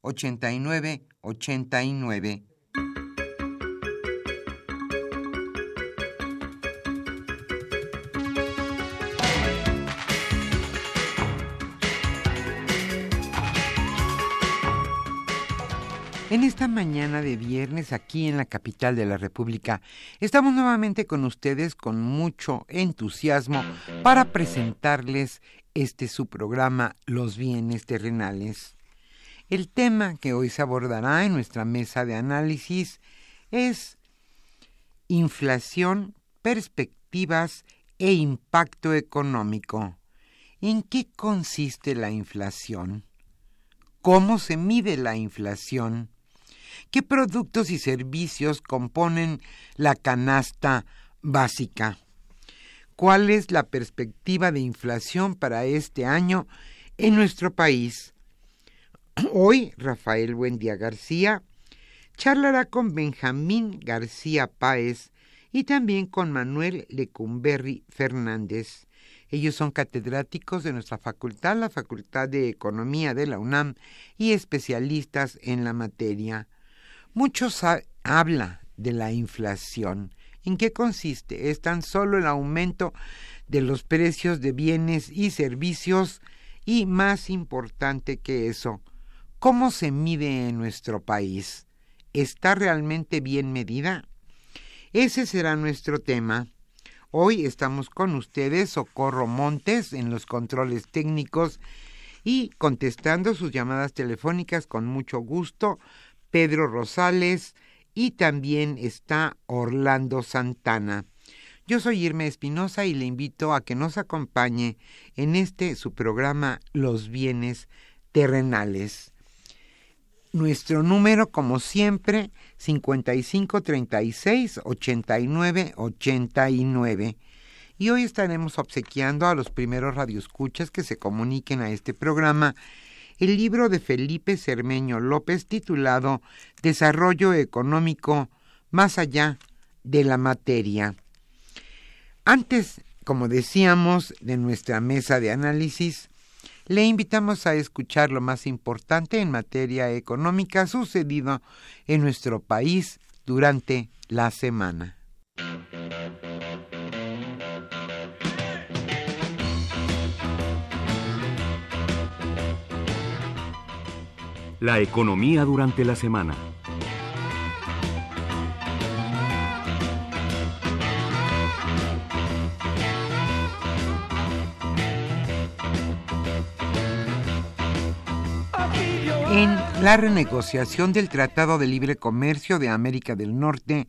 89 89. En esta mañana de viernes aquí en la capital de la República, estamos nuevamente con ustedes con mucho entusiasmo para presentarles este su programa Los bienes terrenales. El tema que hoy se abordará en nuestra mesa de análisis es inflación, perspectivas e impacto económico. ¿En qué consiste la inflación? ¿Cómo se mide la inflación? ¿Qué productos y servicios componen la canasta básica? ¿Cuál es la perspectiva de inflación para este año en nuestro país? Hoy Rafael Buendía García charlará con Benjamín García Páez y también con Manuel Lecumberri Fernández. Ellos son catedráticos de nuestra facultad, la Facultad de Economía de la UNAM, y especialistas en la materia. Muchos habla de la inflación. ¿En qué consiste? Es tan solo el aumento de los precios de bienes y servicios y más importante que eso, ¿Cómo se mide en nuestro país? ¿Está realmente bien medida? Ese será nuestro tema. Hoy estamos con ustedes, Socorro Montes, en los controles técnicos y contestando sus llamadas telefónicas con mucho gusto, Pedro Rosales y también está Orlando Santana. Yo soy Irma Espinosa y le invito a que nos acompañe en este su programa Los bienes terrenales. Nuestro número, como siempre, 5536 89 89. Y hoy estaremos obsequiando a los primeros radioescuchas que se comuniquen a este programa el libro de Felipe Cermeño López titulado Desarrollo Económico más allá de la materia. Antes, como decíamos, de nuestra mesa de análisis, le invitamos a escuchar lo más importante en materia económica sucedido en nuestro país durante la semana. La economía durante la semana. La renegociación del Tratado de Libre Comercio de América del Norte,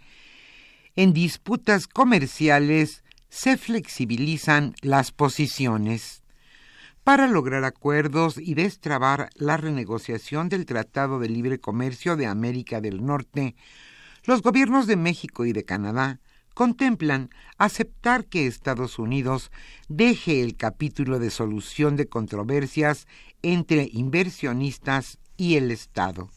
en disputas comerciales, se flexibilizan las posiciones. Para lograr acuerdos y destrabar la renegociación del Tratado de Libre Comercio de América del Norte, los gobiernos de México y de Canadá contemplan aceptar que Estados Unidos deje el capítulo de solución de controversias entre inversionistas y el Estado.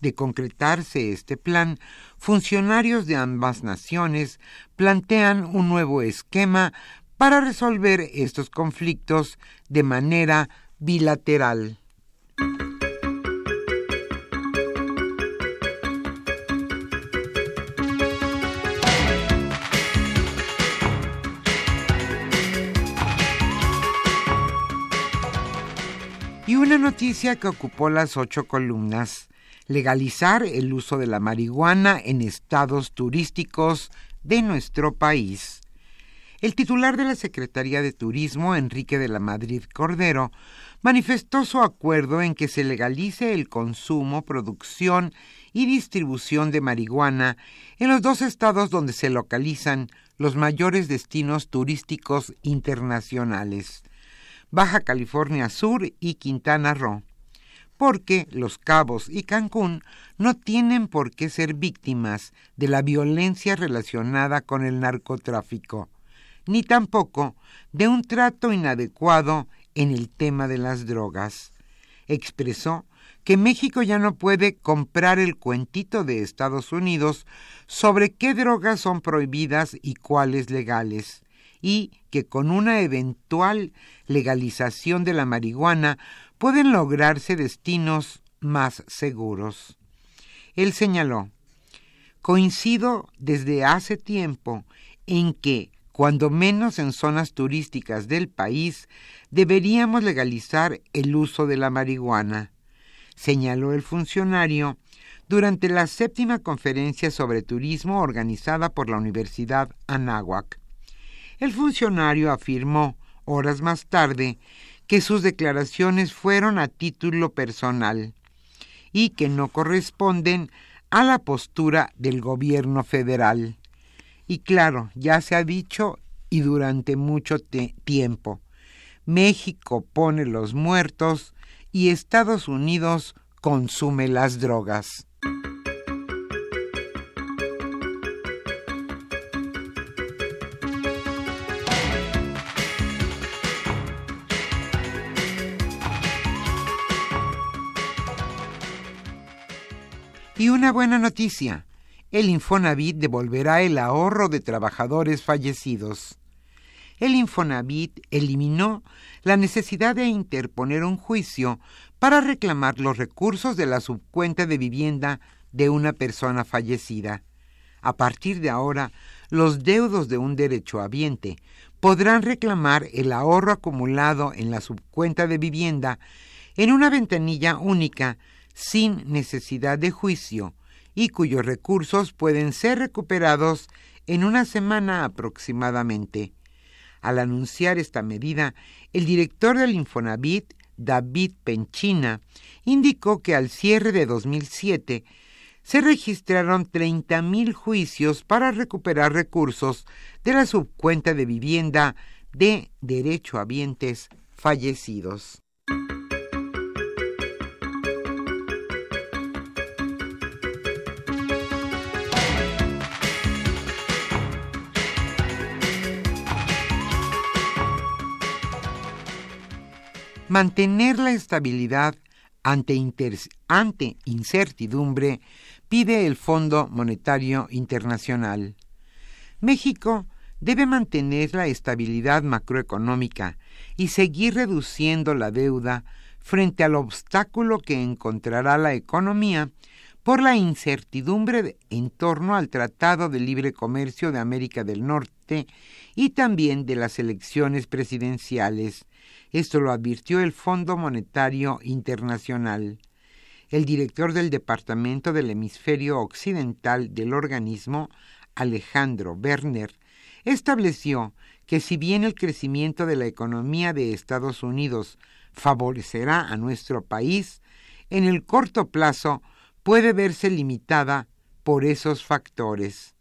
De concretarse este plan, funcionarios de ambas naciones plantean un nuevo esquema para resolver estos conflictos de manera bilateral. Una noticia que ocupó las ocho columnas, legalizar el uso de la marihuana en estados turísticos de nuestro país. El titular de la Secretaría de Turismo, Enrique de la Madrid Cordero, manifestó su acuerdo en que se legalice el consumo, producción y distribución de marihuana en los dos estados donde se localizan los mayores destinos turísticos internacionales, Baja California Sur y Quintana Roo, porque Los Cabos y Cancún no tienen por qué ser víctimas de la violencia relacionada con el narcotráfico, ni tampoco de un trato inadecuado en el tema de las drogas. Expresó que México ya no puede comprar el cuentito de Estados Unidos sobre qué drogas son prohibidas y cuáles legales y que con una eventual legalización de la marihuana pueden lograrse destinos más seguros. Él señaló, coincido desde hace tiempo en que, cuando menos en zonas turísticas del país, deberíamos legalizar el uso de la marihuana, señaló el funcionario durante la séptima conferencia sobre turismo organizada por la Universidad Anáhuac. El funcionario afirmó, horas más tarde, que sus declaraciones fueron a título personal y que no corresponden a la postura del gobierno federal. Y claro, ya se ha dicho y durante mucho tiempo, México pone los muertos y Estados Unidos consume las drogas. Una buena noticia, el Infonavit devolverá el ahorro de trabajadores fallecidos. El Infonavit eliminó la necesidad de interponer un juicio para reclamar los recursos de la subcuenta de vivienda de una persona fallecida. A partir de ahora, los deudos de un derechohabiente podrán reclamar el ahorro acumulado en la subcuenta de vivienda en una ventanilla única sin necesidad de juicio y cuyos recursos pueden ser recuperados en una semana aproximadamente. Al anunciar esta medida, el director del Infonavit, David Penchina, indicó que al cierre de 2007 se registraron 30.000 juicios para recuperar recursos de la subcuenta de vivienda de derechohabientes fallecidos. Mantener la estabilidad ante, incertidumbre pide el Fondo Monetario Internacional. México debe mantener la estabilidad macroeconómica y seguir reduciendo la deuda frente al obstáculo que encontrará la economía por la incertidumbre en torno al Tratado de Libre Comercio de América del Norte y también de las elecciones presidenciales esto lo advirtió el Fondo Monetario Internacional. El director del Departamento del Hemisferio Occidental del organismo, Alejandro Werner, estableció que si bien el crecimiento de la economía de Estados Unidos favorecerá a nuestro país, en el corto plazo puede verse limitada por esos factores.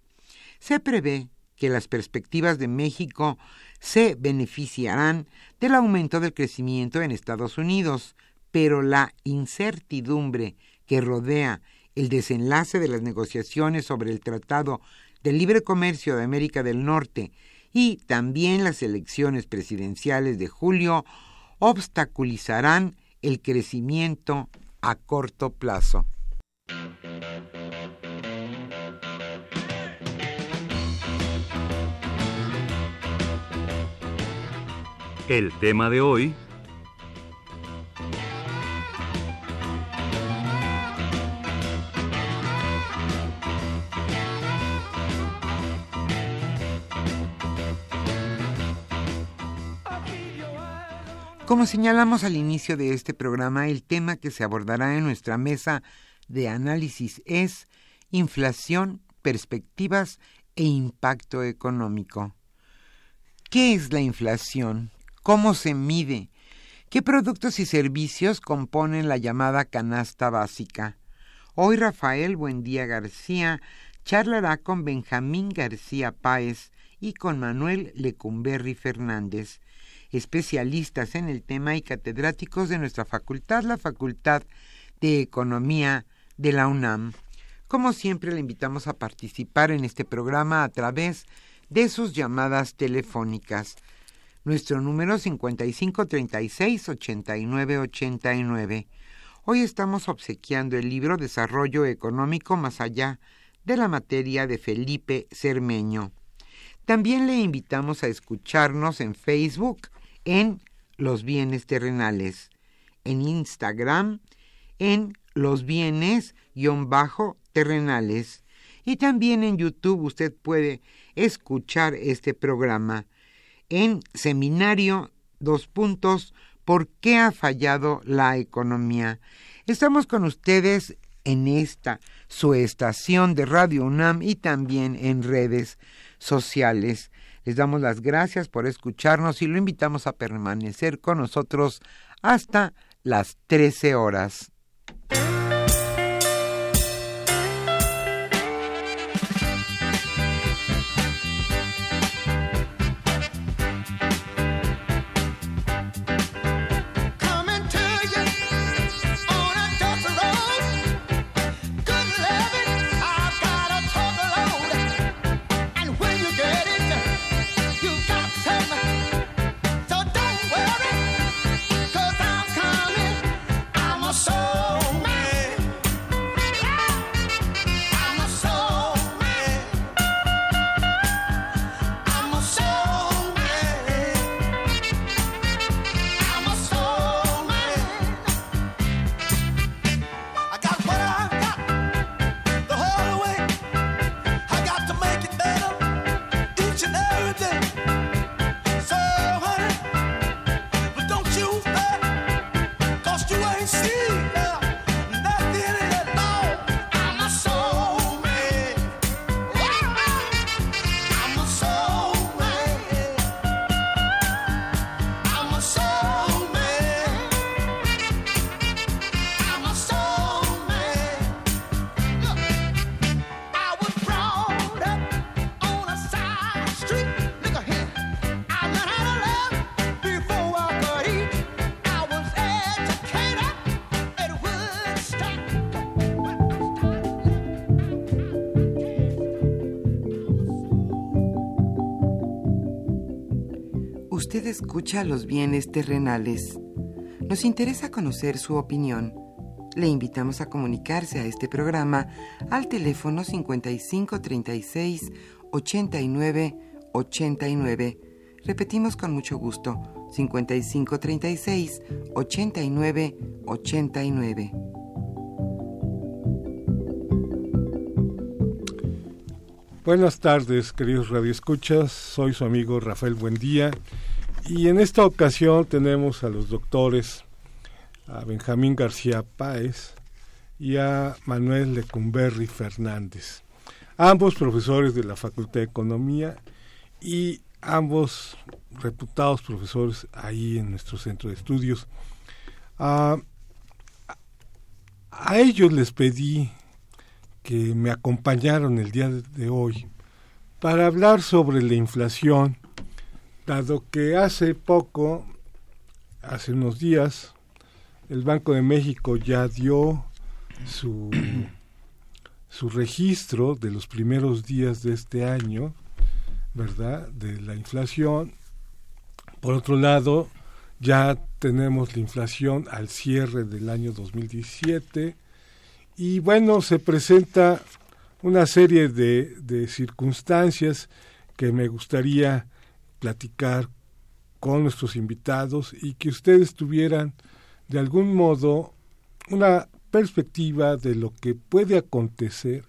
Se prevé que las perspectivas de México se beneficiarán del aumento del crecimiento en Estados Unidos, pero la incertidumbre que rodea el desenlace de las negociaciones sobre el Tratado de Libre Comercio de América del Norte y también las elecciones presidenciales de julio obstaculizarán el crecimiento a corto plazo. El tema de hoy Como señalamos al inicio de este programa, el tema que se abordará en nuestra mesa de análisis es inflación, perspectivas e impacto económico. ¿Qué es la inflación? ¿Cómo se mide? ¿Qué productos y servicios componen la llamada canasta básica? Hoy Rafael Buendía García charlará con Benjamín García Páez y con Manuel Lecumberri Fernández especialistas en el tema y catedráticos de nuestra facultad, la Facultad de Economía de la UNAM. Como siempre, le invitamos a participar en este programa a través de sus llamadas telefónicas. Nuestro número 5536-8989. Hoy estamos obsequiando el libro Desarrollo Económico más allá de la materia de Felipe Cermeño. También le invitamos a escucharnos en Facebook en los bienes terrenales, en Instagram, en los bienes-terrenales y también en YouTube usted puede escuchar este programa en seminario dos puntos ¿Por qué ha fallado la economía? Estamos con ustedes en esta su estación de Radio UNAM y también en redes sociales. Les damos las gracias por escucharnos y lo invitamos a permanecer con nosotros hasta las 13 horas. Escucha los bienes terrenales. Nos interesa conocer su opinión. Le invitamos a comunicarse a este programa al teléfono 5536 89 89. Repetimos con mucho gusto, 5536 89 89. Buenas tardes, queridos radioescuchas. Soy su amigo Rafael Buendía y en esta ocasión tenemos a los doctores, a Benjamín García Páez y a Manuel Lecumberri Fernández, ambos profesores de la Facultad de Economía y ambos reputados profesores ahí en nuestro centro de estudios. a ellos les pedí que me acompañaron el día de hoy para hablar sobre la inflación, dado que hace poco, hace unos días, el Banco de México ya dio su, su registro de los primeros días de este año, ¿verdad? De la inflación. Por otro lado, ya tenemos la inflación al cierre del año 2017 y bueno, se presenta una serie de, de circunstancias que me gustaría platicar con nuestros invitados y que ustedes tuvieran de algún modo una perspectiva de lo que puede acontecer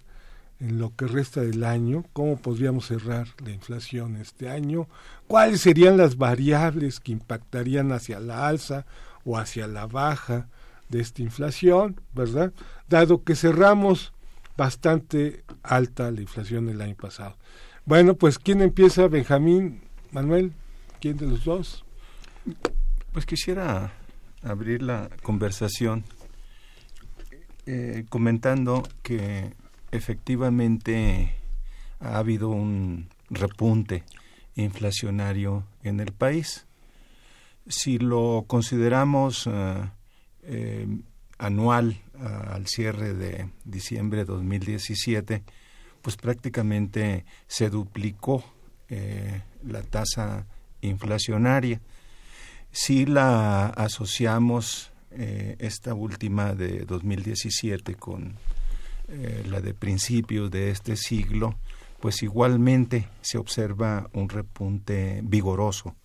en lo que resta del año, cómo podríamos cerrar la inflación este año, cuáles serían las variables que impactarían hacia la alza o hacia la baja de esta inflación, ¿verdad? Dado que cerramos bastante alta la inflación del año pasado. Bueno, pues ¿quién empieza? Benjamín, Manuel, ¿quién de los dos? Pues quisiera abrir la conversación eh, comentando que efectivamente ha habido un repunte inflacionario en el país. Si lo consideramos eh, eh, anual al cierre de diciembre de 2017, pues prácticamente se duplicó la tasa inflacionaria. Si la asociamos eh, esta última de 2017 con eh, la de principios de este siglo, pues igualmente se observa un repunte vigoroso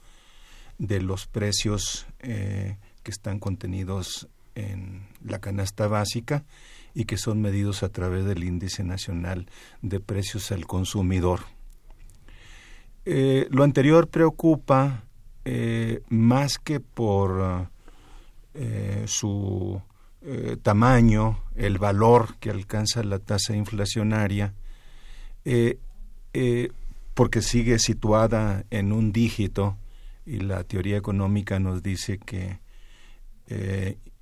de los precios eh, que están contenidos en la canasta básica y que son medidos a través del índice nacional de precios al consumidor. Lo anterior preocupa más que por eh, su eh, tamaño, el valor que alcanza la tasa inflacionaria, eh, porque sigue situada en un dígito y la teoría económica nos dice que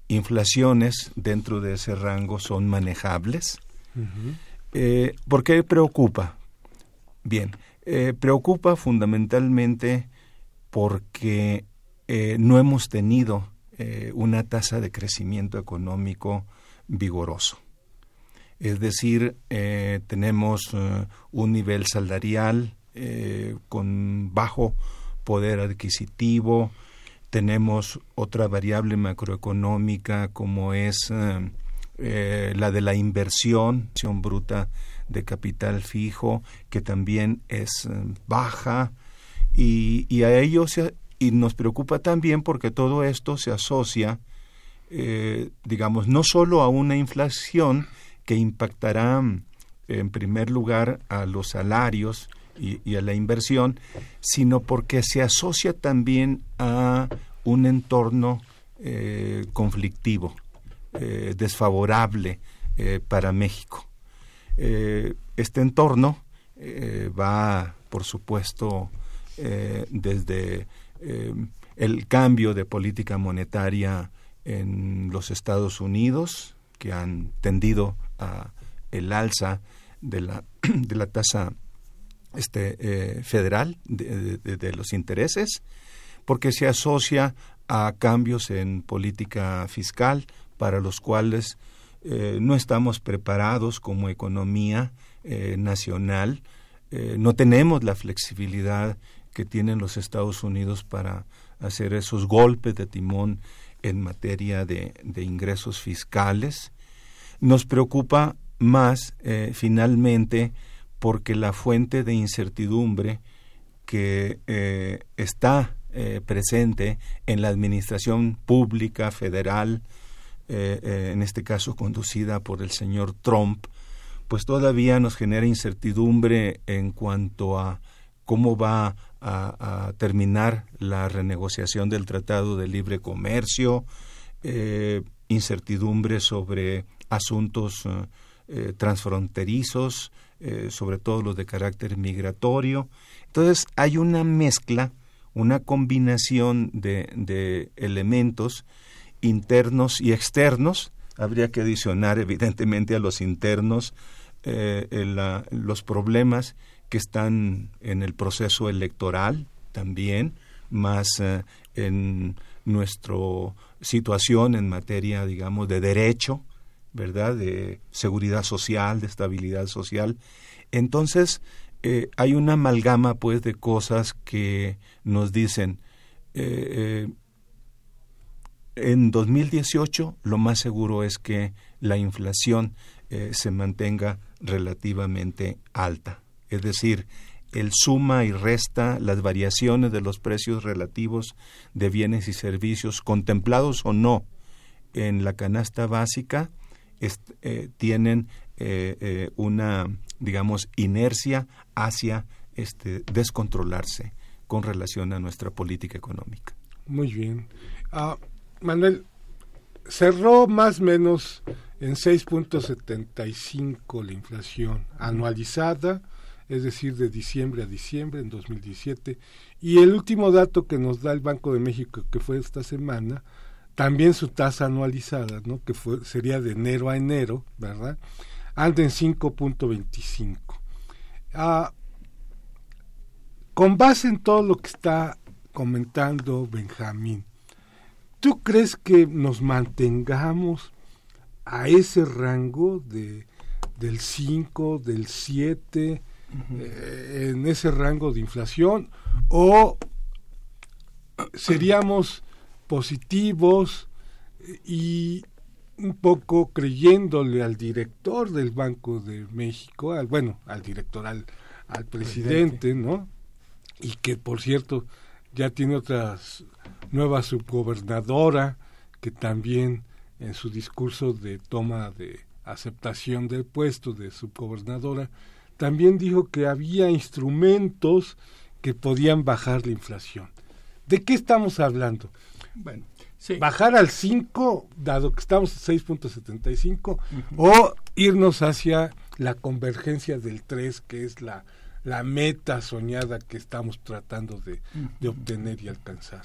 inflaciones dentro de ese rango son manejables. ¿Por qué preocupa? Bien, preocupa fundamentalmente porque no hemos tenido eh, una tasa de crecimiento económico vigoroso. Es decir, eh, tenemos eh, un nivel salarial con bajo poder adquisitivo, tenemos otra variable macroeconómica como es la de la inversión, bruta de capital fijo, que también es baja, y, y, a ello se, y nos preocupa también porque todo esto se asocia, eh, digamos, no solo a una inflación que impactará en primer lugar a los salarios y, a la inversión, sino porque se asocia también a un entorno eh, conflictivo, eh, desfavorable para México. Este entorno va, por supuesto, desde eh, el cambio de política monetaria en los Estados Unidos, que han tendido a el alza de la, de la tasa este, eh, federal de, los intereses, porque se asocia a cambios en política fiscal para los cuales eh, no estamos preparados como economía nacional, no tenemos la flexibilidad que tienen los Estados Unidos para hacer esos golpes de timón en materia de, ingresos fiscales. Nos preocupa más eh, finalmente porque la fuente de incertidumbre que eh, está eh, presente en la administración pública federal, en este caso conducida por el señor Trump, pues todavía nos genera incertidumbre en cuanto a cómo va a, terminar la renegociación del Tratado de Libre Comercio, eh, incertidumbre sobre asuntos eh, eh, transfronterizos, sobre todo los de carácter migratorio. Entonces hay una mezcla, una combinación de, elementos internos y externos. Habría que adicionar evidentemente a los internos los problemas que están en el proceso electoral también, más eh, en nuestra situación en materia, digamos, de derecho, ¿verdad? De seguridad social, de estabilidad social. Entonces, eh, hay una amalgama, pues, de cosas que nos dicen, eh, en 2018 lo más seguro es que la inflación se mantenga relativamente alta. Es decir, el suma y resta las variaciones de los precios relativos de bienes y servicios contemplados o no en la canasta básica eh, tienen eh, eh, una digamos inercia hacia este descontrolarse con relación a nuestra política económica. Muy bien. Ah, Manuel, cerró más o menos en 6.75 la inflación anualizada es decir, de diciembre a diciembre en 2017. Y el último dato que nos da el Banco de México, que fue esta semana, también su tasa anualizada, ¿no? que fue, sería de enero a enero, ¿verdad? Anda en 5.25. Ah, con base en todo lo que está comentando Benjamín, ¿tú crees que nos mantengamos a ese rango de del 5, del 7, eh, en ese rango de inflación o seríamos positivos y un poco creyéndole al director del Banco de México, al bueno, al director, al, al presidente, ¿no? Y que por cierto ya tiene otra nueva subgobernadora que también en su discurso de toma de aceptación del puesto de subgobernadora también dijo que había instrumentos que podían bajar la inflación. ¿De qué estamos hablando? Bueno, bajar al 5, dado que estamos a 6.75, o irnos hacia la convergencia del 3, que es la, la meta soñada que estamos tratando de, obtener y alcanzar.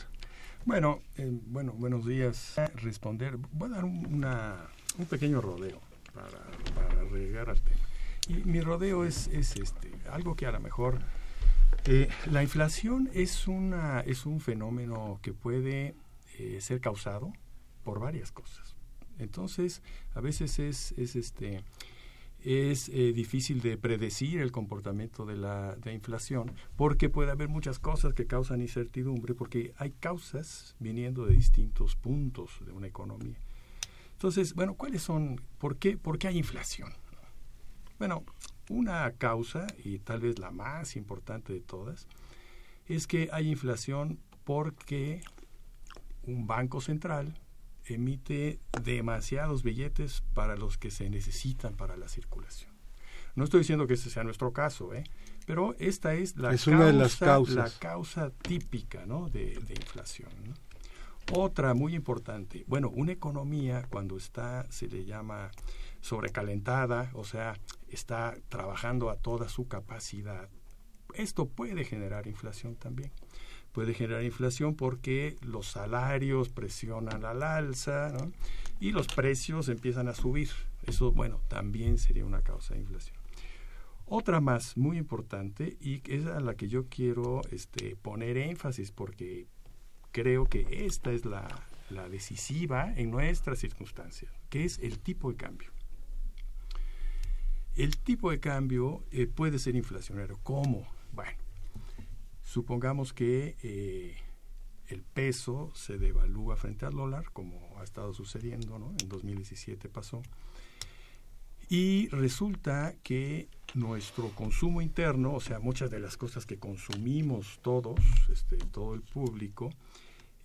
Bueno, eh, bueno, buenos días. Responder, voy a dar una, un pequeño rodeo para, para al tema. Y mi rodeo es, es este, algo que a lo mejor eh, la inflación es, una, es un fenómeno que puede eh, ser causado por varias cosas. Entonces, a veces es, es, este, es eh, difícil de predecir el comportamiento de la de inflación porque puede haber muchas cosas que causan incertidumbre porque hay causas viniendo de distintos puntos de una economía. Entonces, bueno, ¿cuáles son? ¿Por qué, por qué hay inflación? Bueno, una causa, y tal vez la más importante de todas, es que hay inflación porque un banco central emite demasiados billetes para los que se necesitan para la circulación. No estoy diciendo que ese sea nuestro caso, ¿eh? pero esta es la, causa, una de las causas. La causa típica ¿no? de, de inflación. Otra muy importante, bueno, una economía cuando está, se le llama sobrecalentada, o sea, está trabajando a toda su capacidad. Esto puede generar inflación también. Puede generar inflación porque los salarios presionan al alza y los precios empiezan a subir. Eso, bueno, también sería una causa de inflación. Otra más muy importante y es a la que yo quiero este, poner énfasis porque creo que esta es la, decisiva en nuestras circunstancias, que es el tipo de cambio. El tipo de cambio eh, puede ser inflacionario. ¿Cómo? Bueno, supongamos que eh, el peso se devalúa frente al dólar, como ha estado sucediendo, ¿no? En 2017 pasó. Y resulta que nuestro consumo interno, o sea, muchas de las cosas que consumimos todos, este, todo el público,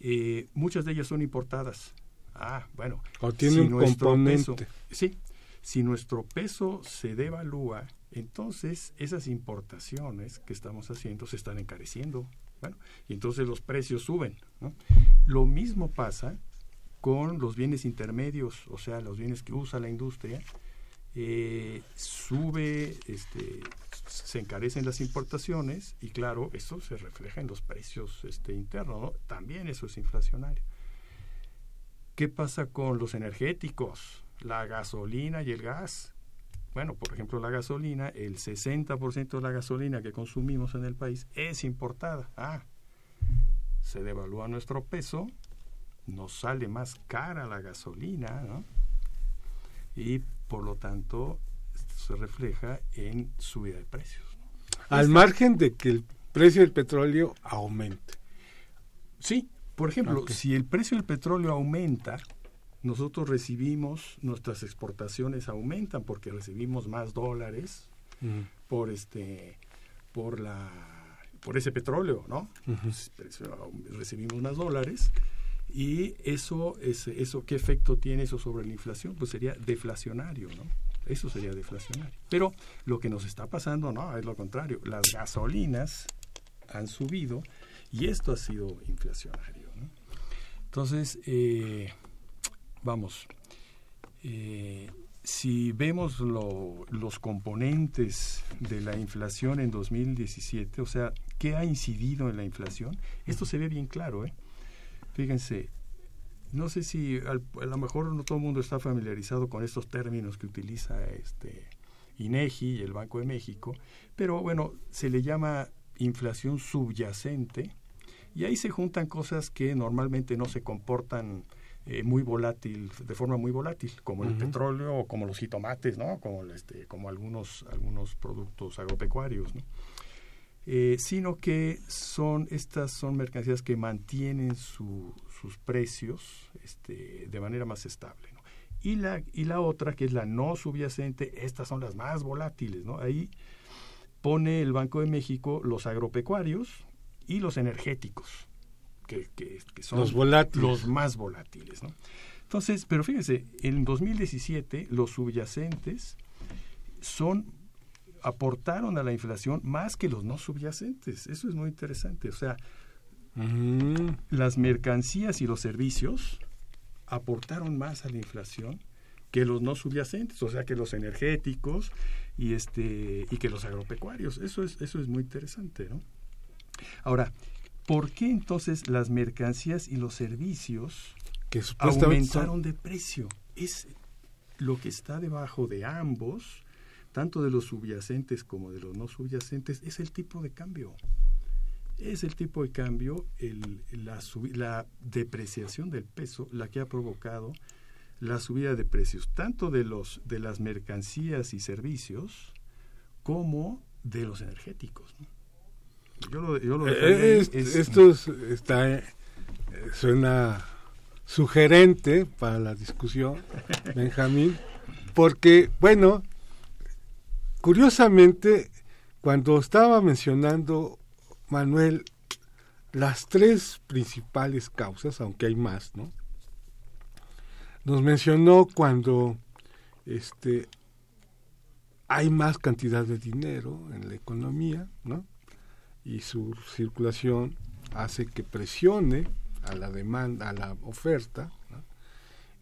eh, muchas de ellas son importadas. Ah, bueno. O tiene un componente. sí, si nuestro peso se devalúa, entonces esas importaciones que estamos haciendo se están encareciendo. Bueno, y entonces los precios suben. Lo mismo pasa con los bienes intermedios, o sea, los bienes que usa la industria. Eh, sube, este, se encarecen las importaciones y claro, eso se refleja en los precios este, internos. También eso es inflacionario. ¿Qué pasa con los energéticos? la gasolina y el gas. Bueno, por ejemplo, la gasolina, el 60% de la gasolina que consumimos en el país es importada. Ah, se devalúa nuestro peso, nos sale más cara la gasolina, ¿no? Y por lo tanto se refleja en subida de precios. Al margen de que el precio del petróleo aumente. Sí, por ejemplo, si el precio del petróleo aumenta, nosotros recibimos, nuestras exportaciones aumentan porque recibimos más dólares por este por la por ese petróleo, ¿no? recibimos más dólares y eso es, eso qué efecto tiene eso sobre la inflación? Pues sería deflacionario, ¿no? Eso sería deflacionario. Pero lo que nos está pasando, no, es lo contrario. Las gasolinas han subido y esto ha sido inflacionario. ¿no? Entonces, eh, vamos, eh, si vemos los componentes de la inflación en 2017, o sea, ¿qué ha incidido en la inflación? Esto se ve bien claro, ¿eh? Fíjense, no sé si a lo mejor no todo el mundo está familiarizado con estos términos que utiliza este INEGI y el Banco de México, pero bueno, se le llama inflación subyacente y ahí se juntan cosas que normalmente no se comportan eh, muy volátil, de forma muy volátil, como el petróleo o como los jitomates, ¿no? Como, este, como algunos, algunos productos agropecuarios, ¿no? Eh, sino que son estas son mercancías que mantienen sus precios este, de manera más estable. ¿no? Y, la, y la otra, que es la no subyacente, estas son las más volátiles. ¿no? Ahí pone el Banco de México los agropecuarios y los energéticos que, son los, volátiles. los más volátiles. ¿no? Entonces, pero fíjense, en 2017 los subyacentes son aportaron a la inflación más que los no subyacentes. Eso es muy interesante. O sea, mm. las mercancías y los servicios aportaron más a la inflación que los no subyacentes, o sea, que los energéticos y este y que los agropecuarios. Eso es eso es muy interesante, ¿no? Ahora, ¿Por qué entonces las mercancías y los servicios que aumentaron de precio? Es lo que está debajo de ambos, tanto de los subyacentes como de los no subyacentes, es el tipo de cambio. Es el tipo de cambio, la, la depreciación del peso, la que ha provocado la subida de precios, tanto de, los, de las mercancías y servicios como de los energéticos. ¿no? Eh, esto está, eh, suena sugerente para la discusión, Benjamín, porque, bueno, curiosamente, cuando estaba mencionando Manuel las tres principales causas, aunque hay más, ¿no? Nos mencionó cuando este hay más cantidad de dinero en la economía, ¿no? Y su circulación hace que presione a la demanda, a la oferta,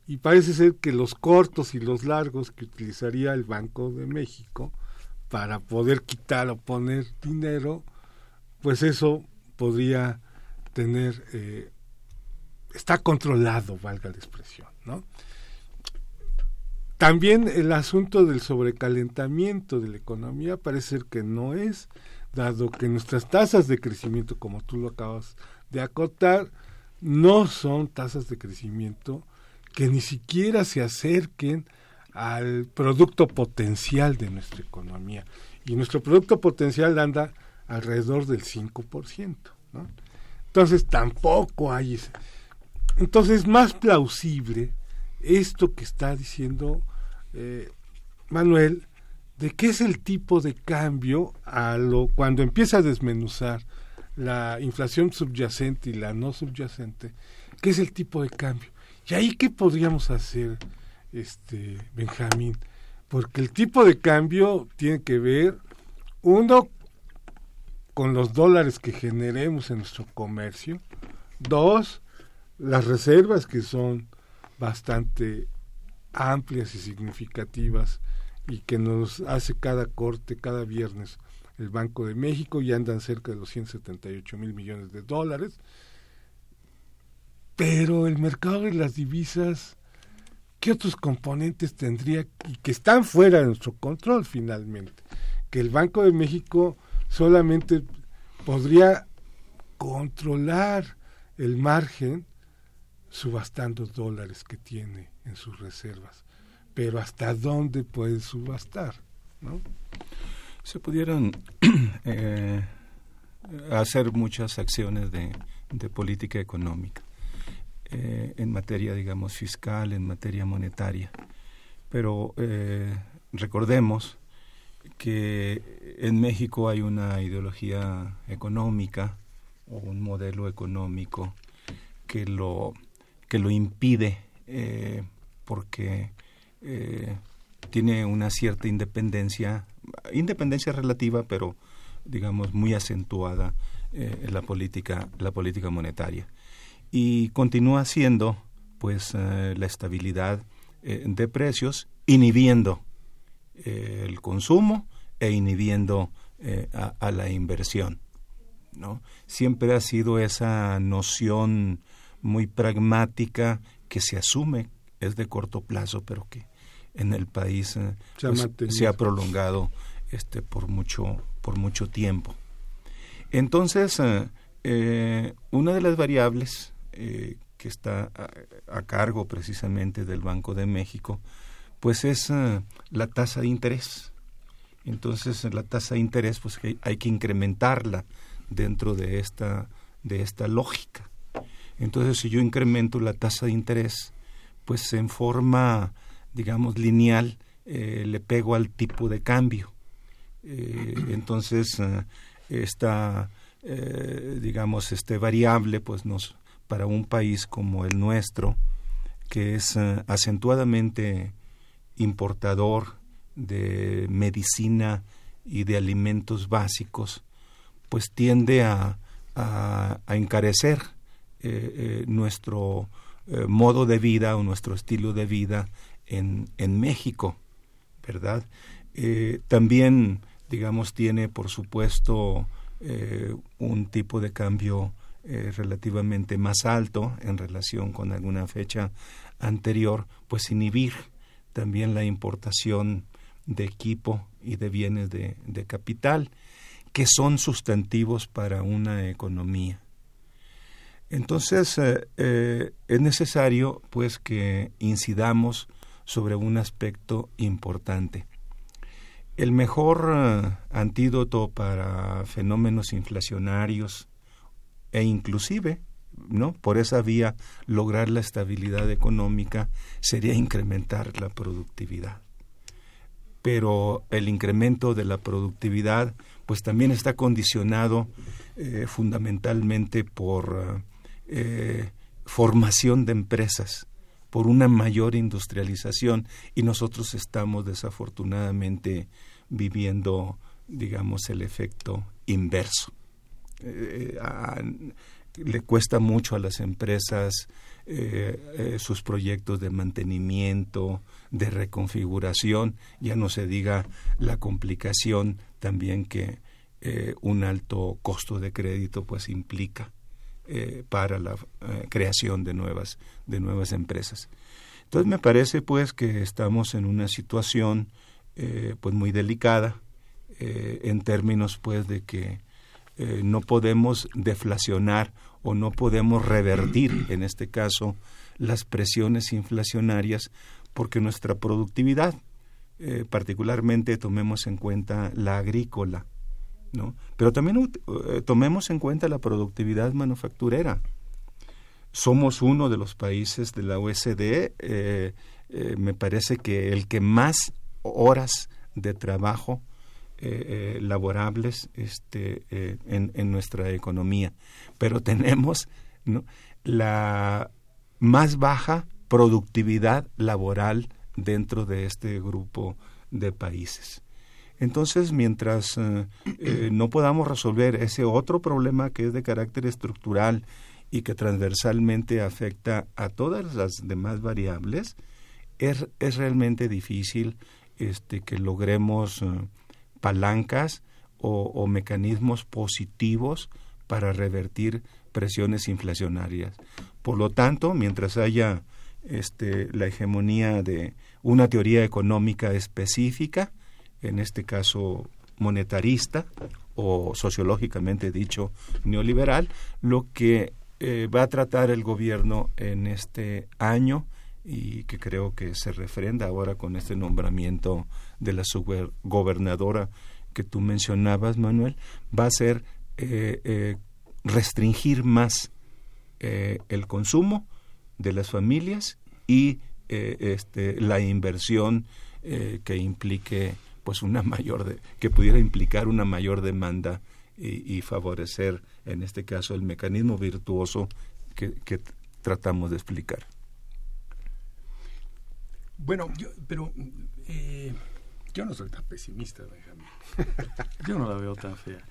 y parece ser que los cortos y los largos que utilizaría el Banco de México para poder quitar o poner dinero, pues eso podría tener, eh, está controlado, valga la expresión, ¿no? También el asunto del sobrecalentamiento de la economía parece ser que no es, dado que nuestras tasas de crecimiento, como tú lo acabas de acotar, no son tasas de crecimiento que ni siquiera se acerquen al producto potencial de nuestra economía. Y nuestro producto potencial anda alrededor del 5%. ¿no? Entonces tampoco hay... Ese. Entonces es más plausible esto que está diciendo eh, Manuel de qué es el tipo de cambio a lo cuando empieza a desmenuzar la inflación subyacente y la no subyacente, qué es el tipo de cambio. Y ahí qué podríamos hacer, este Benjamín, porque el tipo de cambio tiene que ver uno con los dólares que generemos en nuestro comercio, dos las reservas que son bastante amplias y significativas y que nos hace cada corte, cada viernes, el Banco de México, y andan cerca de los 178 mil millones de dólares. Pero el mercado de las divisas, ¿qué otros componentes tendría y que están fuera de nuestro control finalmente? Que el Banco de México solamente podría controlar el margen subastando dólares que tiene en sus reservas. Pero ¿hasta dónde puede subastar? ¿no? Se pudieran eh, hacer muchas acciones de, política económica eh, en materia, digamos, fiscal, en materia monetaria. Pero eh, recordemos que en México hay una ideología económica o un modelo económico que lo, que lo impide porque eh, tiene una cierta independencia, independencia relativa, pero digamos muy acentuada eh, en la política, la política monetaria. Y continúa siendo pues la estabilidad de precios, inhibiendo el consumo e inhibiendo a, a, la inversión. ¿no? Siempre ha sido esa noción muy pragmática que se asume es de corto plazo, pero que en el país eh, pues, se ha prolongado este por mucho por mucho tiempo. Entonces, eh, eh, una de las variables que está a, cargo precisamente del Banco de México, pues es la tasa de interés. Entonces, la tasa de interés, pues hay que incrementarla dentro de esta de esta lógica. Entonces, si yo incremento la tasa de interés, pues en forma, digamos, lineal, eh, le pego al tipo de cambio. Eh, entonces, eh, esta, digamos, este variable, pues nos, para un país como el nuestro, que es acentuadamente importador de medicina y de alimentos básicos, pues tiende a, a encarecer nuestro modo de vida o nuestro estilo de vida en, México, ¿verdad? también, digamos, tiene, por supuesto, un tipo de cambio relativamente más alto en relación con alguna fecha anterior, pues inhibir también la importación de equipo y de bienes de, capital, que son sustantivos para una economía. Entonces, eh, eh, es necesario pues que incidamos sobre un aspecto importante. El mejor eh, antídoto para fenómenos inflacionarios e inclusive, ¿no? Por esa vía lograr la estabilidad económica sería incrementar la productividad. Pero el incremento de la productividad pues también está condicionado fundamentalmente por eh, formación de empresas, por una mayor industrialización y nosotros estamos desafortunadamente viviendo, digamos, el efecto inverso. Eh, le cuesta mucho a las empresas eh, sus proyectos de mantenimiento, de reconfiguración, ya no se diga la complicación también que un alto costo de crédito pues implica. Eh, para la eh, creación de nuevas, de nuevas empresas. Entonces me parece pues que estamos en una situación eh, pues muy delicada en términos pues de que no podemos deflacionar o no podemos revertir en este caso las presiones inflacionarias porque nuestra productividad particularmente tomemos en cuenta la agrícola Pero también eh, tomemos en cuenta la productividad manufacturera. Somos uno de los países de la OSD, eh, eh, me parece que el que más horas de trabajo laborables este, en, nuestra economía. Pero tenemos la más baja productividad laboral dentro de este grupo de países. Entonces, mientras eh, eh, no podamos resolver ese otro problema que es de carácter estructural y que transversalmente afecta a todas las demás variables, es, es realmente difícil este, que logremos eh, palancas o, o, mecanismos positivos para revertir presiones inflacionarias. Por lo tanto, mientras haya este, la hegemonía de una teoría económica específica, en este caso monetarista o sociológicamente dicho neoliberal, lo que eh, va a tratar el gobierno en este año y que creo que se refrenda ahora con este nombramiento de la subgobernadora que tú mencionabas, Manuel, va a ser eh, eh, restringir más el consumo de las familias y este, la inversión que implique pues una mayor de, que pudiera implicar una mayor demanda y, favorecer en este caso el mecanismo virtuoso que, tratamos de explicar. Bueno, yo, pero eh, yo no soy tan pesimista, Benjamín. yo no la veo tan fea.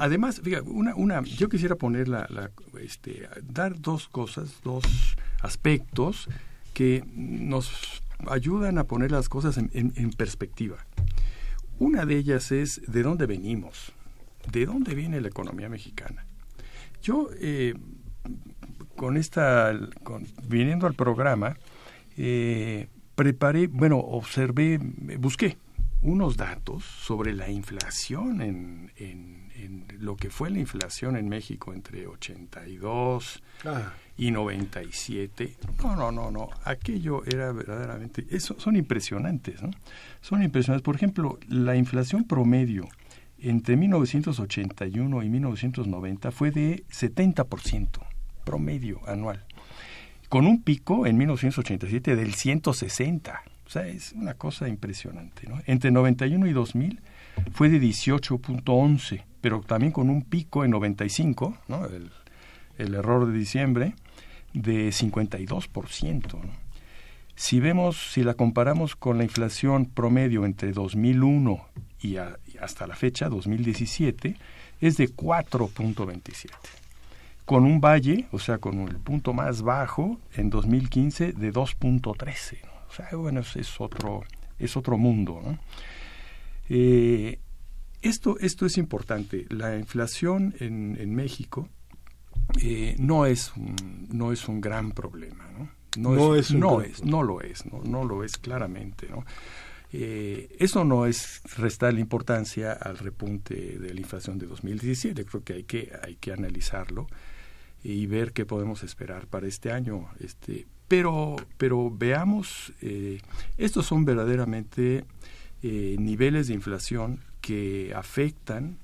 además, fíjate, una, una, yo quisiera poner la, este, dar dos cosas, dos aspectos que nos ayudan a poner las cosas en perspectiva. Una de ellas es de dónde venimos, de dónde viene la economía mexicana. Yo, eh, con esta, viniendo al programa, eh, preparé, bueno, observé, busqué unos datos sobre la inflación en, en, lo que fue la inflación en México entre 82 ah. y 97. No, no, no, no. Aquello era verdaderamente, eso, son impresionantes, ¿no? Son impresionantes. Por ejemplo, la inflación promedio entre 1981 y 1990 fue de 70% promedio anual, con un pico en 1987 del 160. O sea, es una cosa impresionante. ¿no? Entre 91 y 2000 fue de 18.11, pero también con un pico en 95, ¿no? el, error de diciembre, de 52%. ¿no? Si vemos, si la comparamos con la inflación promedio entre 2001 y, hasta la fecha, 2017, es de 4.27 con un valle, o sea, con el punto más bajo en 2015 de 2.13. O sea, bueno, es, otro, es otro mundo. Eh, esto, esto es importante. La inflación en, México eh, no, es un, no es un gran problema. No, no, es, no, es, no lo es, no, no lo es claramente. ¿no? Eh, eso no es restar la importancia al repunte de la inflación de 2017. Creo que hay que, hay que analizarlo y ver qué podemos esperar para este año. Este, pero, pero veamos, eh, estos son verdaderamente eh, niveles de inflación que afectan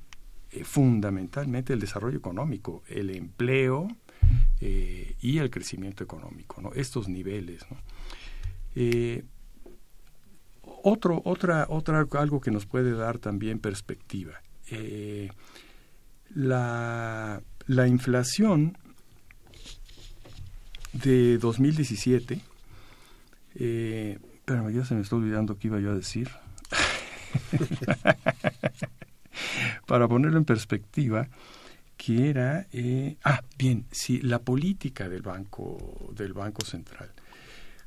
eh, fundamentalmente el desarrollo económico, el empleo y el crecimiento económico, ¿no? estos niveles. ¿no? otro, otra, otra, algo que nos puede dar también perspectiva. la, la inflación de 2017. Eh, pero ya se me está olvidando qué iba yo a decir. Para ponerlo en perspectiva, que era eh, ah bien sí la política del banco del banco central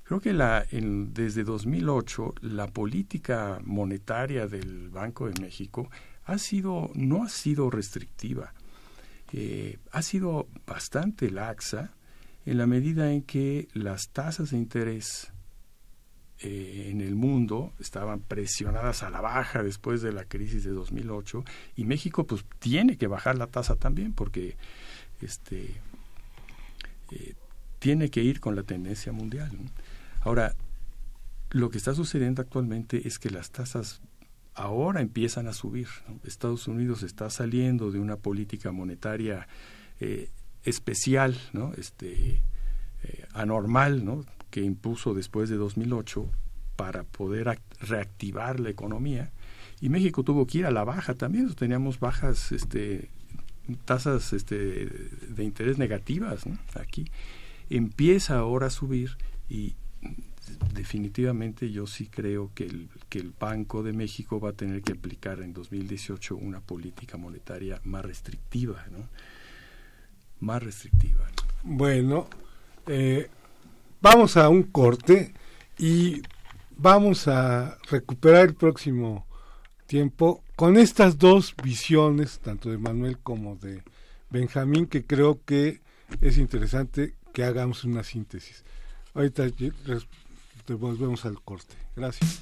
creo que la en, desde 2008 la política monetaria del Banco de México ha sido no ha sido restrictiva eh, ha sido bastante laxa en la medida en que las tasas de interés eh, en el mundo estaban presionadas a la baja después de la crisis de 2008 y México pues tiene que bajar la tasa también porque este eh, tiene que ir con la tendencia mundial. Ahora, lo que está sucediendo actualmente es que las tasas ahora empiezan a subir. Estados Unidos está saliendo de una política monetaria eh, especial. Este, eh, anormal, ¿no? Que impuso después de 2008 para poder reactivar la economía. Y México tuvo que ir a la baja también. Teníamos bajas, este, tasas este, de interés negativas, Aquí empieza ahora a subir y definitivamente yo sí creo que el, Banco de México va a tener que aplicar en 2018 una política monetaria más restrictiva. Más restrictiva. Bueno, eh, vamos a un corte y vamos a recuperar el próximo tiempo con estas dos visiones, tanto de Manuel como de Benjamín, que creo que es interesante que hagamos una síntesis. Ahorita volvemos al corte. Gracias.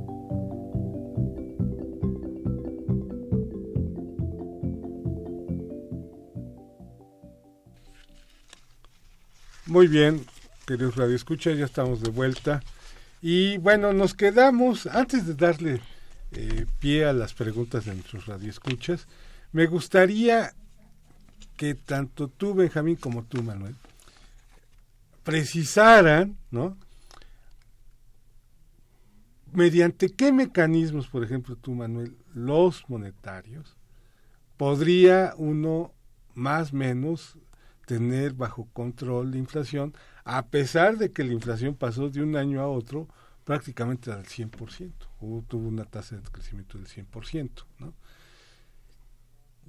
Muy bien, queridos radioescuchas, ya estamos de vuelta. Y bueno, nos quedamos, antes de darle eh, pie a las preguntas de nuestros radioescuchas, me gustaría que tanto tú, Benjamín, como tú, Manuel, precisaran, ¿no? Mediante qué mecanismos, por ejemplo, tú, Manuel, los monetarios, podría uno más o menos tener bajo control la inflación, a pesar de que la inflación pasó de un año a otro prácticamente al 100%, o tuvo una tasa de crecimiento del 100%, ¿no?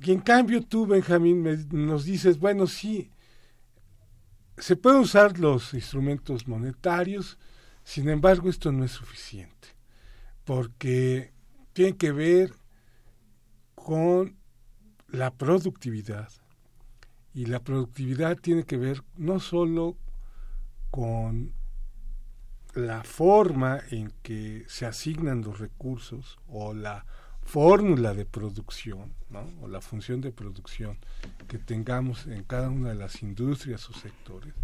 Y en cambio tú, Benjamín, nos dices, bueno, sí, se pueden usar los instrumentos monetarios, sin embargo esto no es suficiente, porque tiene que ver con la productividad, y la productividad tiene que ver no solo con la forma en que se asignan los recursos o la fórmula de producción o la función de producción que tengamos en cada una de las industrias o sectores,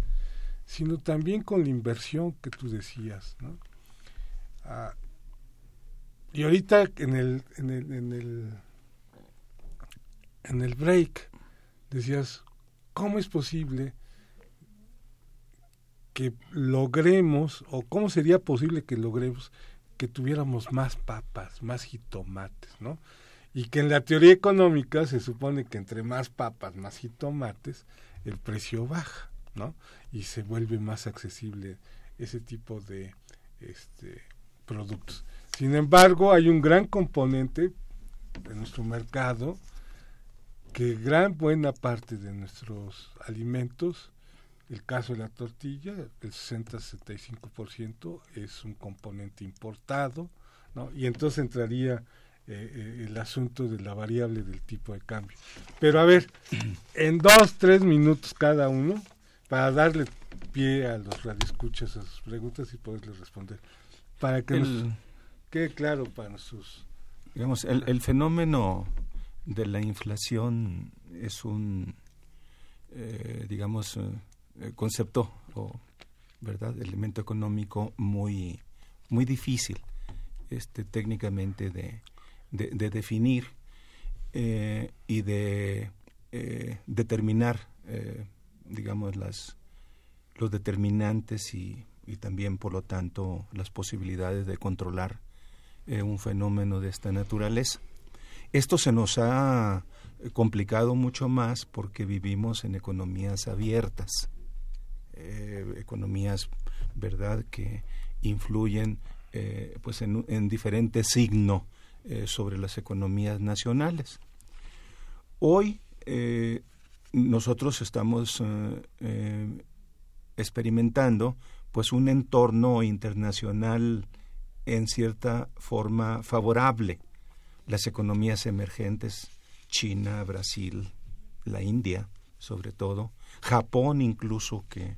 sino también con la inversión que tú decías. ¿no? Ah, y ahorita en el, en el, en el, en el break decías, ¿cómo es posible que logremos, o cómo sería posible que logremos que tuviéramos más papas, más jitomates, ¿no? Y que en la teoría económica se supone que entre más papas, más jitomates, el precio baja, ¿no? Y se vuelve más accesible ese tipo de este, productos. Sin embargo, hay un gran componente de nuestro mercado que gran buena parte de nuestros alimentos, el caso de la tortilla, el 60-65% es un componente importado, ¿no? y entonces entraría eh, eh, el asunto de la variable del tipo de cambio. Pero a ver, en dos, tres minutos cada uno, para darle pie a los radioescuchas a sus preguntas y poderles responder, para que nos quede claro para sus... Digamos, el, el fenómeno de la inflación es un, eh, digamos, eh, concepto o, ¿verdad?, elemento económico muy, muy difícil este, técnicamente de, de, definir eh, y de determinar digamos, las, los determinantes y, y, también, por lo tanto, las posibilidades de controlar eh, un fenómeno de esta naturaleza. Esto se nos ha complicado mucho más porque vivimos en economías abiertas, eh, economías, ¿verdad?, que influyen eh, pues en, en diferente signo eh, sobre las economías nacionales. Hoy eh, nosotros estamos experimentando pues un entorno internacional en cierta forma favorable. Las economías emergentes, China, Brasil, la India, sobre todo, Japón incluso que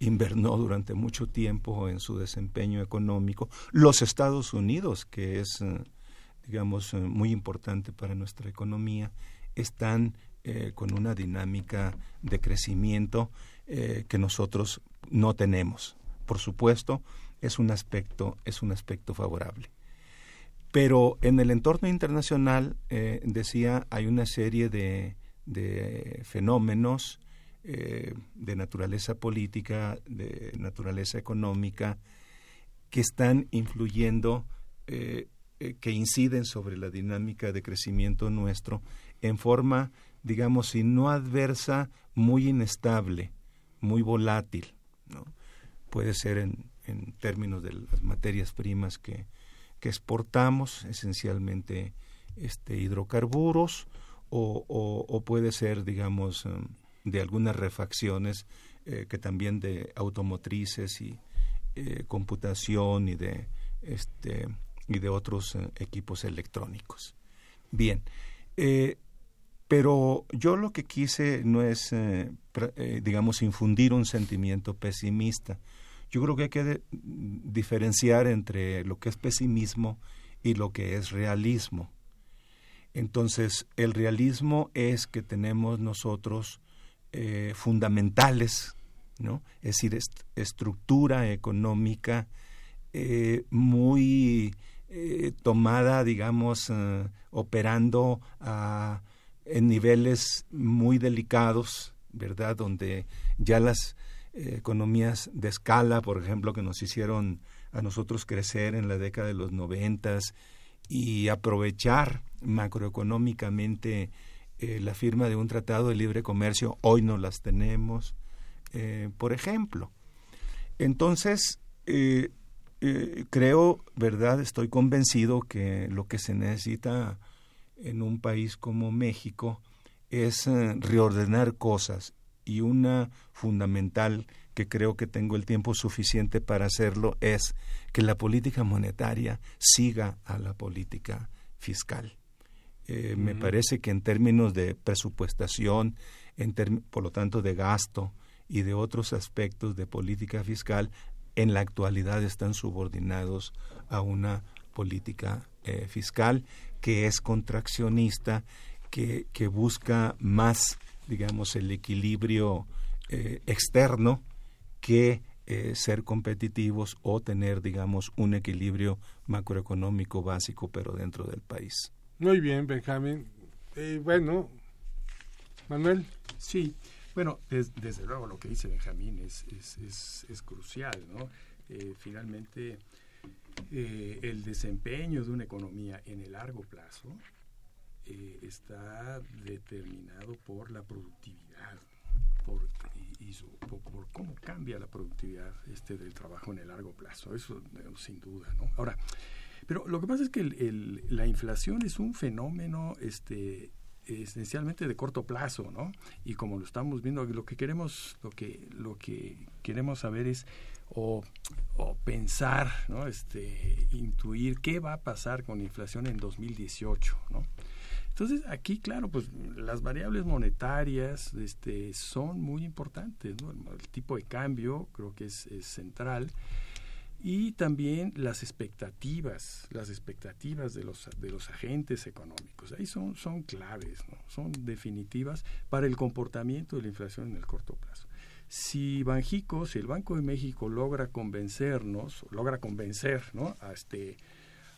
invernó durante mucho tiempo en su desempeño económico, los Estados Unidos, que es, eh, digamos, eh, muy importante para nuestra economía, están eh, con una dinámica de crecimiento que nosotros no tenemos. Por supuesto, es un aspecto, es un aspecto favorable. Pero en el entorno internacional, decía, hay una serie de, de fenómenos eh, de naturaleza política, de naturaleza económica, que están influyendo, eh, eh, que inciden sobre la dinámica de crecimiento nuestro en forma, digamos, si no adversa, muy inestable, muy volátil. ¿no? Puede ser en, en términos de las materias primas que, que exportamos, esencialmente este, hidrocarburos, o, puede ser, digamos, em, de algunas refacciones eh, que también de automotrices y eh, computación y de este y de otros eh, equipos electrónicos. Bien, pero yo lo que quise no es, digamos, infundir un sentimiento pesimista. Yo creo que hay que diferenciar entre lo que es pesimismo y lo que es realismo. Entonces, el realismo es que tenemos nosotros eh, fundamentales, ¿no? Es decir, estructura económica eh, muy eh, tomada, digamos, operando a, en niveles muy delicados, ¿verdad? Donde ya las economías de escala, por ejemplo, que nos hicieron a nosotros crecer en la década de los noventas y aprovechar macroeconómicamente eh, la firma de un tratado de libre comercio, hoy no las tenemos, eh, por ejemplo. Entonces, eh, creo, ¿verdad? Estoy convencido que lo que se necesita en un país como México es reordenar cosas y una fundamental que creo que tengo el tiempo suficiente para hacerlo es que la política monetaria siga a la política fiscal. Eh, me parece que en términos de presupuestación, en por lo tanto de gasto y de otros aspectos de política fiscal, en la actualidad están subordinados a una política eh, fiscal que es contraccionista, que, que busca más, digamos, el equilibrio eh, externo que ser competitivos o tener, digamos, un equilibrio macroeconómico básico, pero dentro del país. Muy bien, Benjamín. Eh, bueno, Manuel. Sí, bueno, desde luego lo que dice Benjamín es, es, es, crucial, ¿no? Eh, finalmente, eh, el desempeño de una economía en el largo plazo está determinado por la productividad, por, y, por, cómo cambia la productividad este del trabajo en el largo plazo, eso sin duda, ¿no? Ahora, pero lo que pasa es que la inflación es un fenómeno este, esencialmente de corto plazo, ¿no? Y como lo estamos viendo, lo que queremos, lo que, lo que queremos saber es o, pensar, ¿no? Este, intuir qué va a pasar con la inflación en 2018, ¿no? Entonces, aquí, claro, pues las variables monetarias este, son muy importantes, ¿no? El, tipo de cambio creo que es, central y también las expectativas, las expectativas de los, de los agentes económicos. Ahí son, son claves, son definitivas para el comportamiento de la inflación en el corto plazo. Si Banjico, si el Banco de México logra convencernos, logra convencer ¿no? este,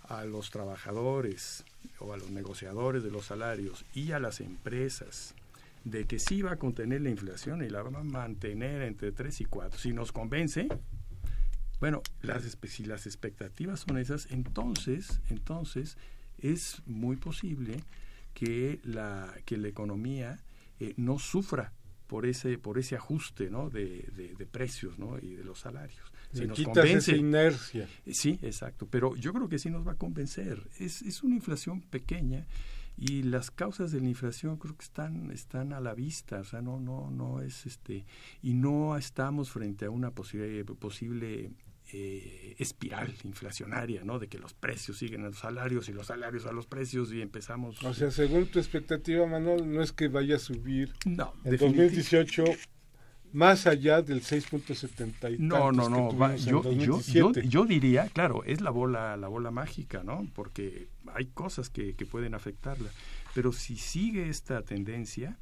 a los trabajadores o a los negociadores de los salarios y a las empresas de que sí va a contener la inflación y la va a mantener entre 3 y 4. Si nos convence, bueno, las, si las expectativas son esas, entonces, entonces es muy posible que la, que la economía eh, no sufra por ese por ese ajuste ¿no? de, de, precios ¿no? y de los salarios. Si nos convence, inercia. Sí, exacto, pero yo creo que sí nos va a convencer. Es, es una inflación pequeña y las causas de la inflación creo que están están a la vista o sea no no no es este y no estamos frente a una posible posible eh, espiral inflacionaria, ¿no? De que los precios siguen a los salarios y los salarios a los precios y empezamos... O sea, según tu expectativa, Manuel, no es que vaya a subir no, en 2018 más allá del 6.70 No, no, no, yo, yo, yo, diría, claro, es la bola la bola mágica, ¿no? Porque hay cosas que, que pueden afectarla, pero si sigue esta tendencia,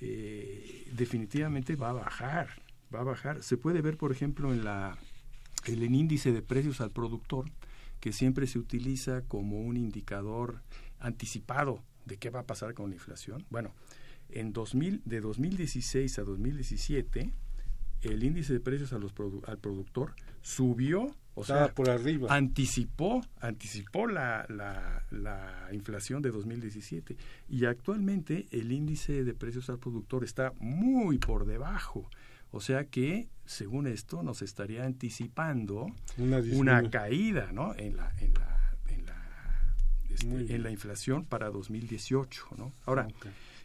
eh, definitivamente va a bajar, va a bajar. Se puede ver, por ejemplo, en la el índice de precios al productor, que siempre se utiliza como un indicador anticipado de qué va a pasar con la inflación. Bueno, en 2000, de 2016 a 2017, el índice de precios a los al productor subió, o sea, por arriba. anticipó, anticipó la, la, la, inflación de 2017 y actualmente el índice de precios al productor está muy por debajo. O sea que, según esto, nos estaría anticipando una, caída ¿no? en, la, en, la, en, la, este, en la inflación para 2018. ¿no? Ahora,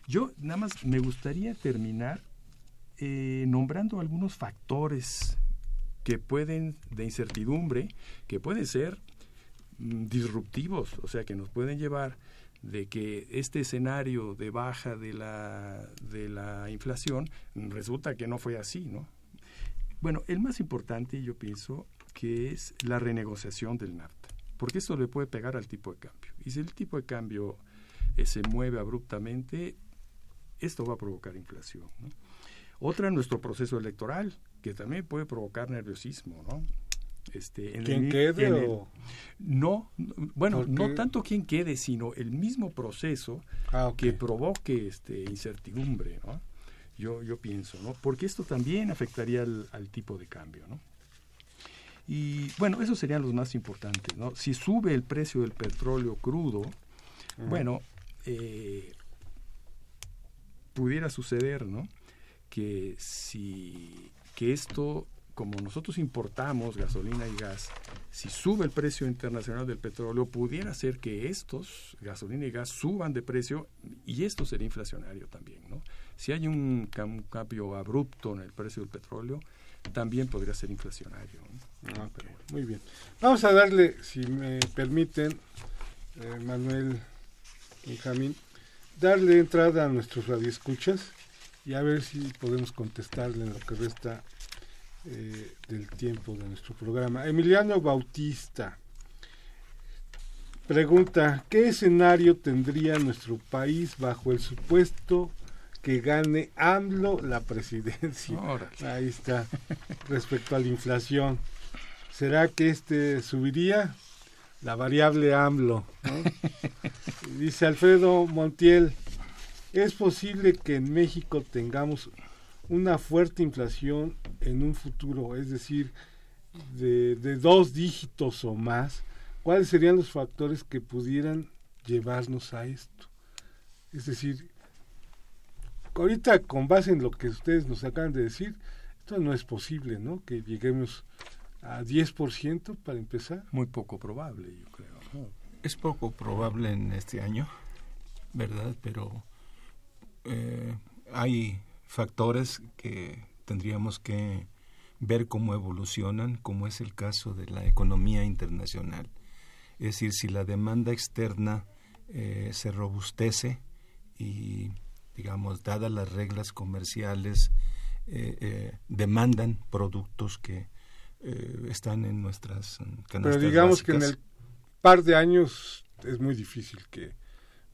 yo nada más me gustaría terminar eh, nombrando algunos factores que pueden, de incertidumbre, que pueden ser mm, disruptivos, o sea, que nos pueden llevar de que este escenario de baja de la, de la inflación resulta que no fue así, ¿no? Bueno, el más importante yo pienso que es la renegociación del NAFTA, porque esto le puede pegar al tipo de cambio. Y si el tipo de cambio eh, se mueve abruptamente, esto va a provocar inflación. ¿no? Otra, nuestro proceso electoral, que también puede provocar nerviosismo, ¿no? Este, en ¿Quién quede o...? No, bueno, no tanto quien quede, sino el mismo proceso ah, que provoque este, incertidumbre, ¿no? Yo, yo pienso, ¿no? Porque esto también afectaría al, tipo de cambio, ¿no? Y bueno, esos serían los más importantes, ¿no? Si sube el precio del petróleo crudo, bueno, eh, pudiera suceder, ¿no? Que si que esto como nosotros importamos gasolina y gas, si sube el precio internacional del petróleo, pudiera ser que estos, gasolina y gas, suban de precio y esto sería inflacionario también, ¿no? Si hay un, cambio abrupto en el precio del petróleo, también podría ser inflacionario. Ah, muy bien. Vamos a darle, si me permiten, eh, Manuel Benjamín, darle entrada a nuestros radioescuchas y a ver si podemos contestarle en lo que resta eh, del tiempo de nuestro programa. Emiliano Bautista pregunta, ¿qué escenario tendría nuestro país bajo el supuesto que gane AMLO la presidencia? Ahí está, respecto a la inflación. ¿Será que este subiría? La variable AMLO. Dice Alfredo Montiel, ¿es posible que en México tengamos una fuerte inflación en un futuro, es decir, de, dos dígitos o más, ¿cuáles serían los factores que pudieran llevarnos a esto? Es decir, ahorita con base en lo que ustedes nos acaban de decir, esto no es posible, ¿no? Que lleguemos a 10% para empezar. Muy poco probable, yo creo. Es poco probable en este año, ¿verdad? Pero eh, hay factores que tendríamos que ver cómo evolucionan, como es el caso de la economía internacional. Es decir, si la demanda externa eh, se robustece y, digamos, dadas las reglas comerciales, eh, eh, demandan productos que están en nuestras canastas Pero digamos que en el par de años es muy difícil que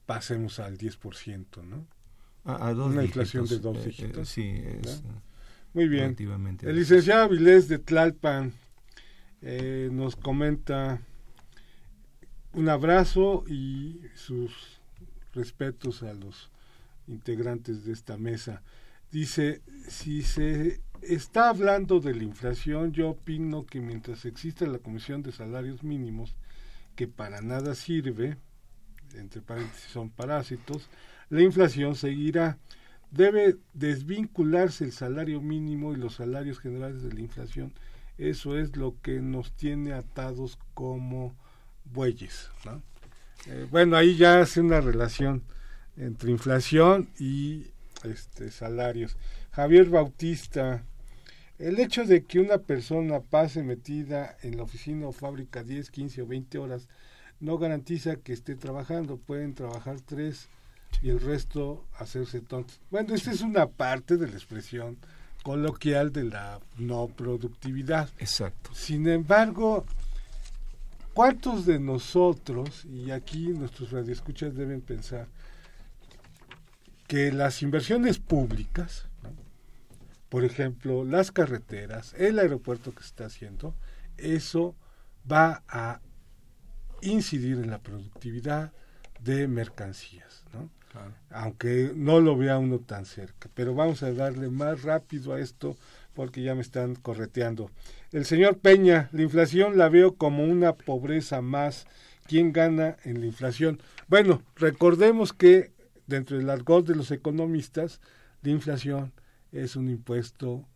pasemos al 10%, ¿no? Una inflación de dos eh, eh, dígitos. sí, es Muy bien. El licenciado Avilés de Tlalpan eh, nos comenta un abrazo y sus respetos a los integrantes de esta mesa. Dice, si se está hablando de la inflación, yo opino que mientras exista la Comisión de Salarios Mínimos, que para nada sirve, entre paréntesis son parásitos, la inflación seguirá. Debe desvincularse el salario mínimo y los salarios generales de la inflación. Eso es lo que nos tiene atados como bueyes. Eh, bueno, ahí ya hace una relación entre inflación y este, salarios. Javier Bautista, el hecho de que una persona pase metida en la oficina o fábrica 10, 15 o 20 horas no garantiza que esté trabajando. Pueden trabajar tres y el resto hacerse tontos. Bueno, esta es una parte de la expresión coloquial de la no productividad. Exacto. Sin embargo, ¿cuántos de nosotros, y aquí nuestros radioescuchas deben pensar, que las inversiones públicas, por ejemplo, las carreteras, el aeropuerto que se está haciendo, eso va a incidir en la productividad de mercancías, ¿no? aunque no lo vea uno tan cerca. Pero vamos a darle más rápido a esto porque ya me están correteando. El señor Peña, la inflación la veo como una pobreza más. ¿Quién gana en la inflación? Bueno, recordemos que dentro del argot de los economistas, la inflación es un impuesto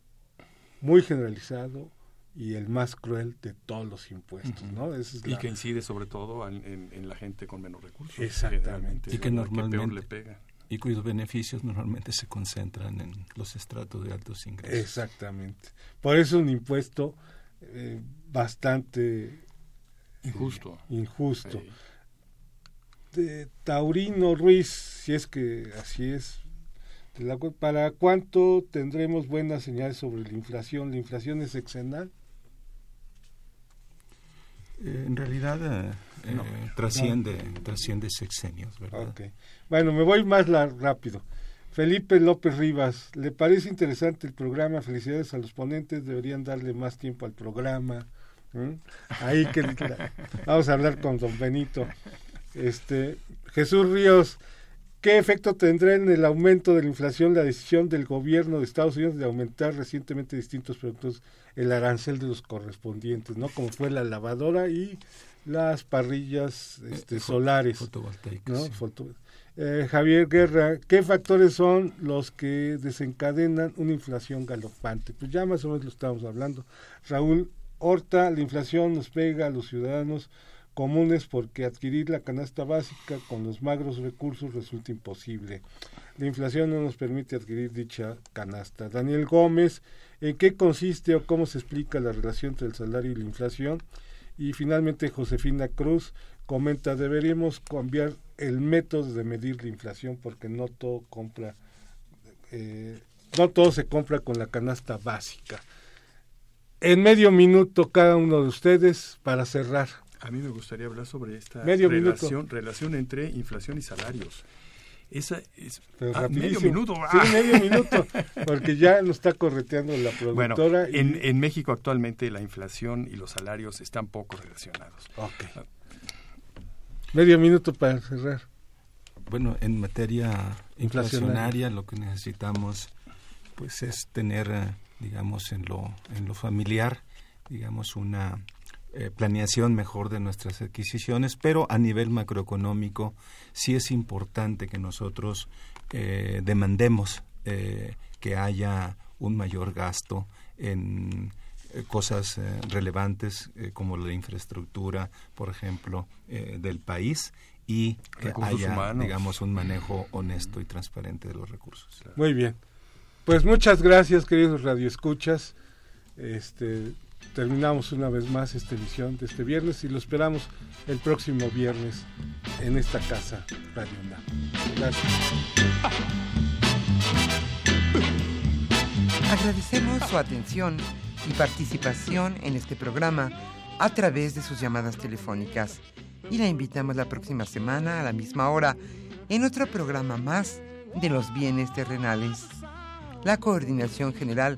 muy generalizado y el más cruel de todos los impuestos, ¿no? y que incide sobre todo en, la gente con menos recursos. Exactamente. Y que normalmente le pega. Y cuyos beneficios normalmente se concentran en los estratos de altos ingresos. Exactamente. Por eso es un impuesto eh, bastante injusto. injusto de Taurino Ruiz, si es que así es, ¿para cuánto tendremos buenas señales sobre la inflación? ¿La inflación es exenal? Eh, en realidad eh, eh, trasciende, trasciende sexenios, ¿verdad? Bueno, me voy más rápido. Felipe López Rivas, ¿le parece interesante el programa? Felicidades a los ponentes, deberían darle más tiempo al programa. Ahí que vamos a hablar con don Benito. Este, Jesús Ríos, ¿qué efecto tendrá en el aumento de la inflación la decisión del gobierno de Estados Unidos de aumentar recientemente distintos productos el arancel de los correspondientes, ¿no? Como fue la lavadora y las parrillas este, solares. Fotovoltaicas. Eh, Javier Guerra, ¿qué factores son los que desencadenan una inflación galopante? Pues ya más o menos lo estamos hablando. Raúl Horta, la inflación nos pega a los ciudadanos comunes porque adquirir la canasta básica con los magros recursos resulta imposible. La inflación no nos permite adquirir dicha canasta. Daniel Gómez, ¿en qué consiste o cómo se explica la relación entre el salario y la inflación? Y finalmente Josefina Cruz comenta, deberíamos cambiar el método de medir la inflación porque no todo compra, eh, no todo se compra con la canasta básica. En medio minuto cada uno de ustedes para cerrar. A mí me gustaría hablar sobre esta relación, relación entre inflación y salarios. Esa es ah, medio minuto. Sí, ah. medio minuto, porque ya nos está correteando la productora. Bueno, en, México actualmente la inflación y los salarios están poco relacionados. Okay. Ah. Medio minuto para cerrar. Bueno, en materia inflacionaria lo que necesitamos pues es tener, eh, digamos, en lo, en lo familiar, digamos, una eh, planeación mejor de nuestras adquisiciones, pero a nivel macroeconómico sí es importante que nosotros eh, demandemos eh, que haya un mayor gasto en cosas relevantes como la infraestructura, por ejemplo, del país y que haya, digamos, un manejo honesto y transparente de los recursos. Muy bien. Pues muchas gracias, queridos radioescuchas. Este, terminamos una vez más esta edición de este viernes y lo esperamos el próximo viernes en esta casa Radio Gracias. Agradecemos su atención y participación en este programa a través de sus llamadas telefónicas y la invitamos la próxima semana a la misma hora en otro programa más de los bienes terrenales. La coordinación general